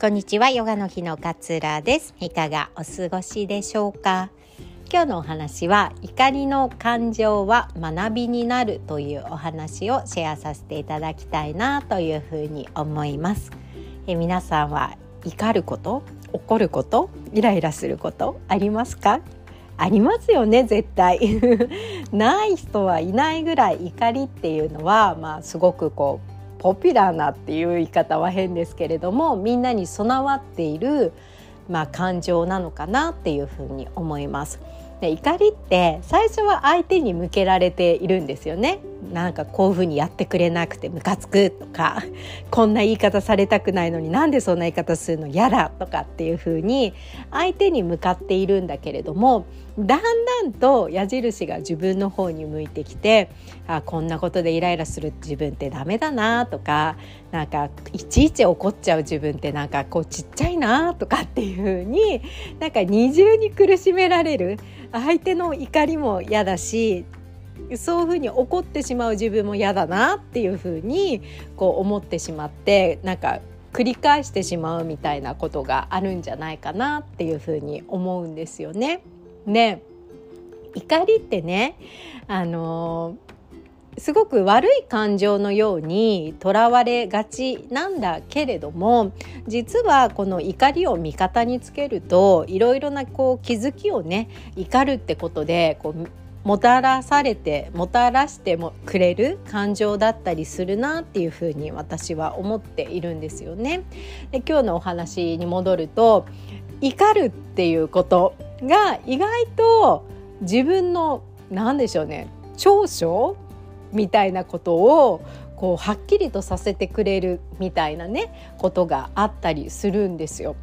こんにちは。ヨガの日の勝浦です。いかがお過ごしでしょうか？今日のお話は怒りの感情は学びになるというお話をシェアさせていただきたいなというふうに思います。え皆さんは怒ること？怒ること？イライラすること？ありますか？ありますよね絶対。ない人はいないぐらい怒りっていうのはまあすごくこうポピュラーなっていう言い方は変ですけれどもみんなに備わっている、まあ、感情なのかなっていうふうに思います。で怒りって最初は相手に向けられているんですよね。なんかこういうふうにやってくれなくてムカつくとか こんな言い方されたくないのになんでそんな言い方するの？嫌だとかっていうふうに相手に向かっているんだけれどもだんだんと矢印が自分の方に向いてきてあこんなことでイライラする自分ってダメだなとかなんかいちいち怒っちゃう自分ってなんかこうちっちゃいなとかっていう風になんか二重に苦しめられる相手の怒りも嫌だしそういうふうに怒ってしまう自分も嫌だなっていうふうにこう思ってしまってなんか繰り返してしまうみたいなことがあるんじゃないかなっていうふうに思うんですよね。ね怒りってねあのすごく悪い感情のようにとらわれがちなんだけれども実はこの怒りを味方につけるといろいろなこう気づきをね怒るってことでこうもたらされてもたらしてもくれる感情だったりするなっていうふうに私は思っているんですよね。で今日のお話に戻ると怒るっていうことが意外と自分の何でしょうね長所みたいなことをこうはっきりとさせてくれるみたいなねことがあったりするんですよ。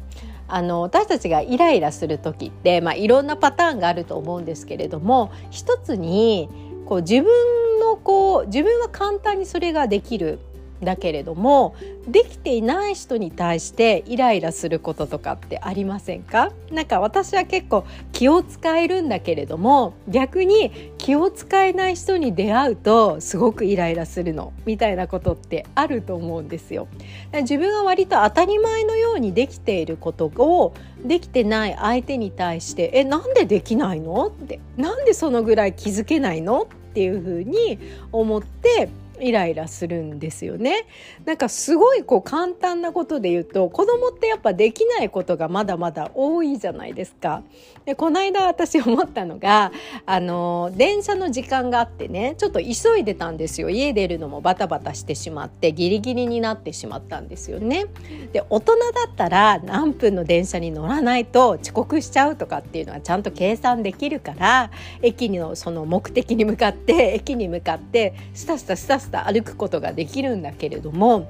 あの私たちがイライラする時って、まあ、いろんなパターンがあると思うんですけれども一つにこう自分のこう自分は簡単にそれができるだけれどもできていない人に対してイライラすることとかってありませんか？なんか私は結構気を使えるんだけれども逆に気を使えない人に出会うとすごくイライラするのみたいなことってあると思うんですよ。自分が割と当たり前のようにできていることをできてない相手に対して「えなんでできないの?」って「なんでそのぐらい気づけないの?」っていうふうに思ってイライラするんですよね。なんかすごいこう簡単なことで言うと子供ってやっぱできないことがまだまだ多いじゃないですか。でこの間私思ったのがあの電車の時間があってねちょっと急いでたんですよ家出るのもバタバタしてしまってギリギリになってしまったんですよね。で大人だったら何分の電車に乗らないと遅刻しちゃうとかっていうのはちゃんと計算できるから駅のその目的に向かって駅に向かってスタスタスタスタ歩くことができるんだけれども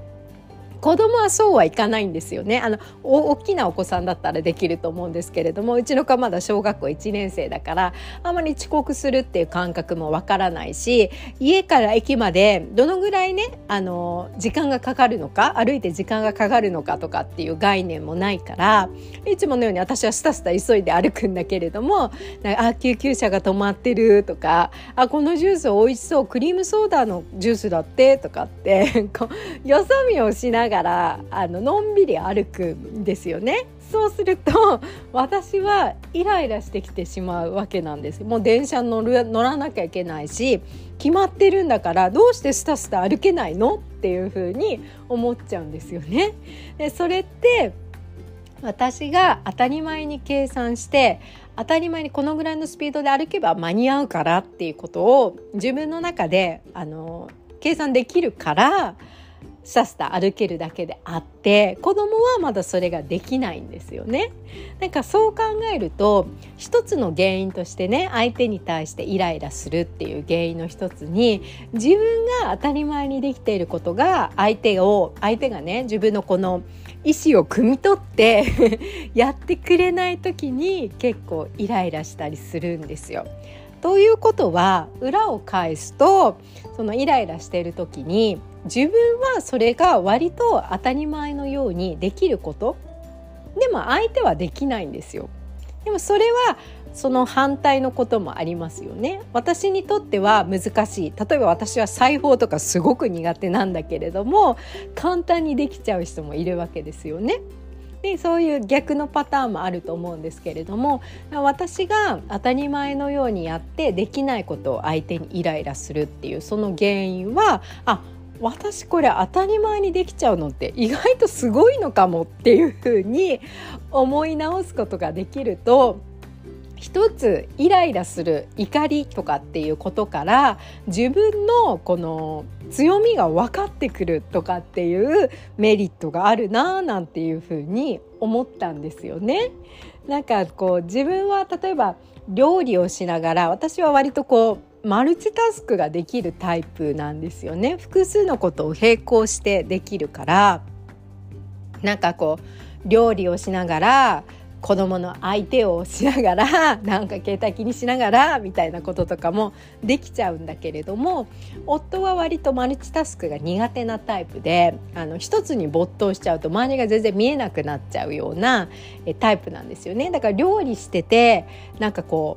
子供はそうはいかないんですよね。あの大きなお子さんだったらできると思うんですけれどもうちの子はまだ小学校1年生だからあまり遅刻するっていう感覚もわからないし家から駅までどのぐらいねあの時間がかかるのか歩いて時間がかかるのかとかっていう概念もないからいつものように私はスタスタ急いで歩くんだけれどもあ救急車が止まってるとかあこのジュース美味しそうクリームソーダのジュースだってとかってよそ見をしないながらあののんびり歩くんですよね。そうすると 私はイライラしてきてしまうわけなんですもう電車乗る乗らなきゃいけないし決まってるんだからどうしてスタスタ歩けないの？っていうふうに思っちゃうんですよね。でそれって私が当たり前に計算して当たり前にこのぐらいのスピードで歩けば間に合うからっていうことを自分の中であの計算できるからさっさ歩けるだけであって子供はまだそれができないんですよね。なんかそう考えると一つの原因としてね相手に対してイライラするっていう原因の一つに自分が当たり前にできていることが相手を相手がね自分のこの意思を汲み取って やってくれない時に結構イライラしたりするんですよ。ということは裏を返すとそのイライラしている時に自分はそれが割と当たり前のようにできることでも相手はできないんですよ。でもそれはその反対のこともありますよね。私にとっては難しい。例えば私は裁縫とかすごく苦手なんだけれども簡単にできちゃう人もいるわけですよね。でそういう逆のパターンもあると思うんですけれども私が当たり前のようにやってできないことを相手にイライラするっていうその原因はあ私これ当たり前にできちゃうのって意外とすごいのかもっていうふうに思い直すことができると一つイライラする怒りとかっていうことから自分のこの強みが分かってくるとかっていうメリットがあるななんていうふうに思ったんですよね。なんかこう自分は例えば料理をしながら私は割とこうマルチタスクができるタイプなんですよね。複数のことを並行してできるからなんかこう料理をしながら子供の相手をしながら なんか携帯気にしながらみたいなこととかもできちゃうんだけれども夫は割とマルチタスクが苦手なタイプであの一つに没頭しちゃうと周りが全然見えなくなっちゃうようなえタイプなんですよね。だから料理しててなんかこ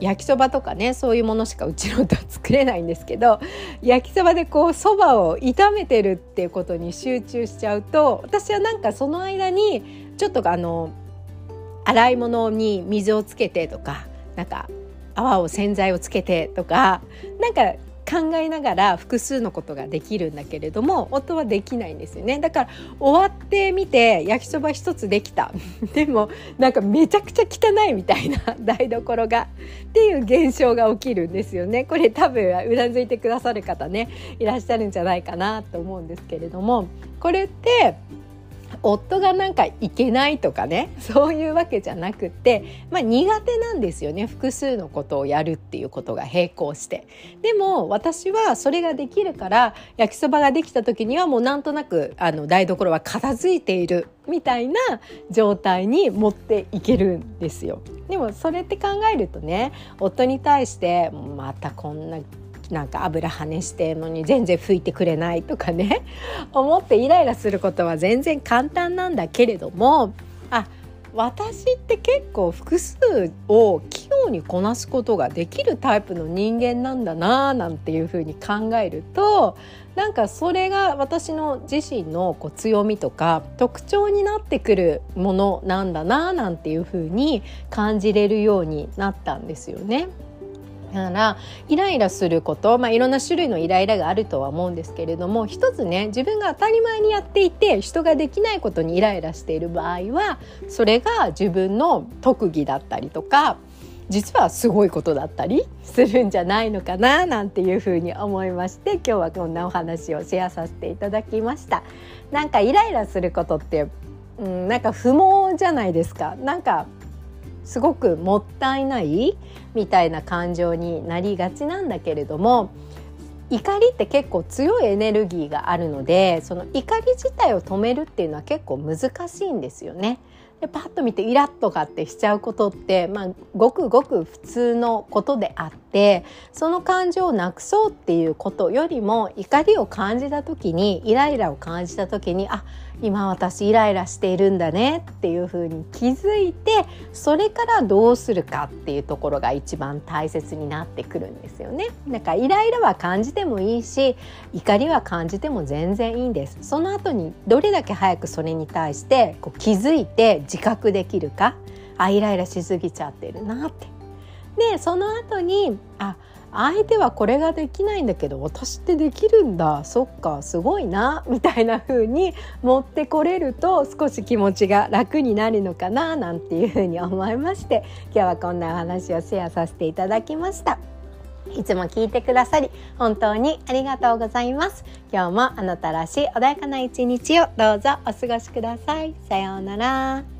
う焼きそばとかねそういうものしかうちの夫は作れないんですけど焼きそばでこうそばを炒めてるっていうことに集中しちゃうと私はなんかその間にちょっとあの洗い物に水をつけてとかなんか泡を洗剤をつけてとかなんか考えながら複数のことができるんだけれども夫はできないんですよね。だから終わってみて焼きそば一つできた。でもなんかめちゃくちゃ汚いみたいな 台所がっていう現象が起きるんですよね。これ多分うなずいてくださる方ねいらっしゃるんじゃないかなと思うんですけれどもこれって夫がなんかいけないとかねそういうわけじゃなくて、まあ、苦手なんですよね複数のことをやるっていうことが並行して。でも私はそれができるから焼きそばができた時にはもうなんとなくあの台所は片付いているみたいな状態に持っていけるんですよ。でもそれって考えるとね夫に対してまたこんななんか油跳ねしてのに全然拭いてくれないとかね 思ってイライラすることは全然簡単なんだけれどもあ私って結構複数を器用にこなすことができるタイプの人間なんだなーなんていうふうに考えるとなんかそれが私の自身のこう強みとか特徴になってくるものなんだなーなんていうふうに感じれるようになったんですよね。だからイライラすること、まあ、いろんな種類のイライラがあるとは思うんですけれども一つね自分が当たり前にやっていて人ができないことにイライラしている場合はそれが自分の特技だったりとか実はすごいことだったりするんじゃないのかななんていうふうに思いまして今日はこんなお話をシェアさせていただきました。なんかイライラすることって、うん、なんか不毛じゃないですか。なんかすごくもったいないみたいな感情になりがちなんだけれども怒りって結構強いエネルギーがあるのでその怒り自体を止めるっていうのは結構難しいんですよね。でパッと見てイラッとかってしちゃうことって、まあ、ごくごく普通のことであってその感情をなくそうっていうことよりも怒りを感じた時にイライラを感じた時にあ今私イライラしているんだねっていうふうに気づいてそれからどうするかっていうところが一番大切になってくるんですよね。だかイライラは感じてもいいし怒りは感じても全然いいんです。その後にどれだけ早くそれに対してこう気づいて自覚できるかあイライラしすぎちゃってるなって。でその後にあ相手はこれができないんだけど私ってできるんだそっかすごいなみたいな風に持ってこれると少し気持ちが楽になるのかななんていう風に思いまして今日はこんなお話をシェアさせていただきました。いつも聞いてくださり本当にありがとうございます。今日もあなたらしい穏やかな一日をどうぞお過ごしください。さようなら。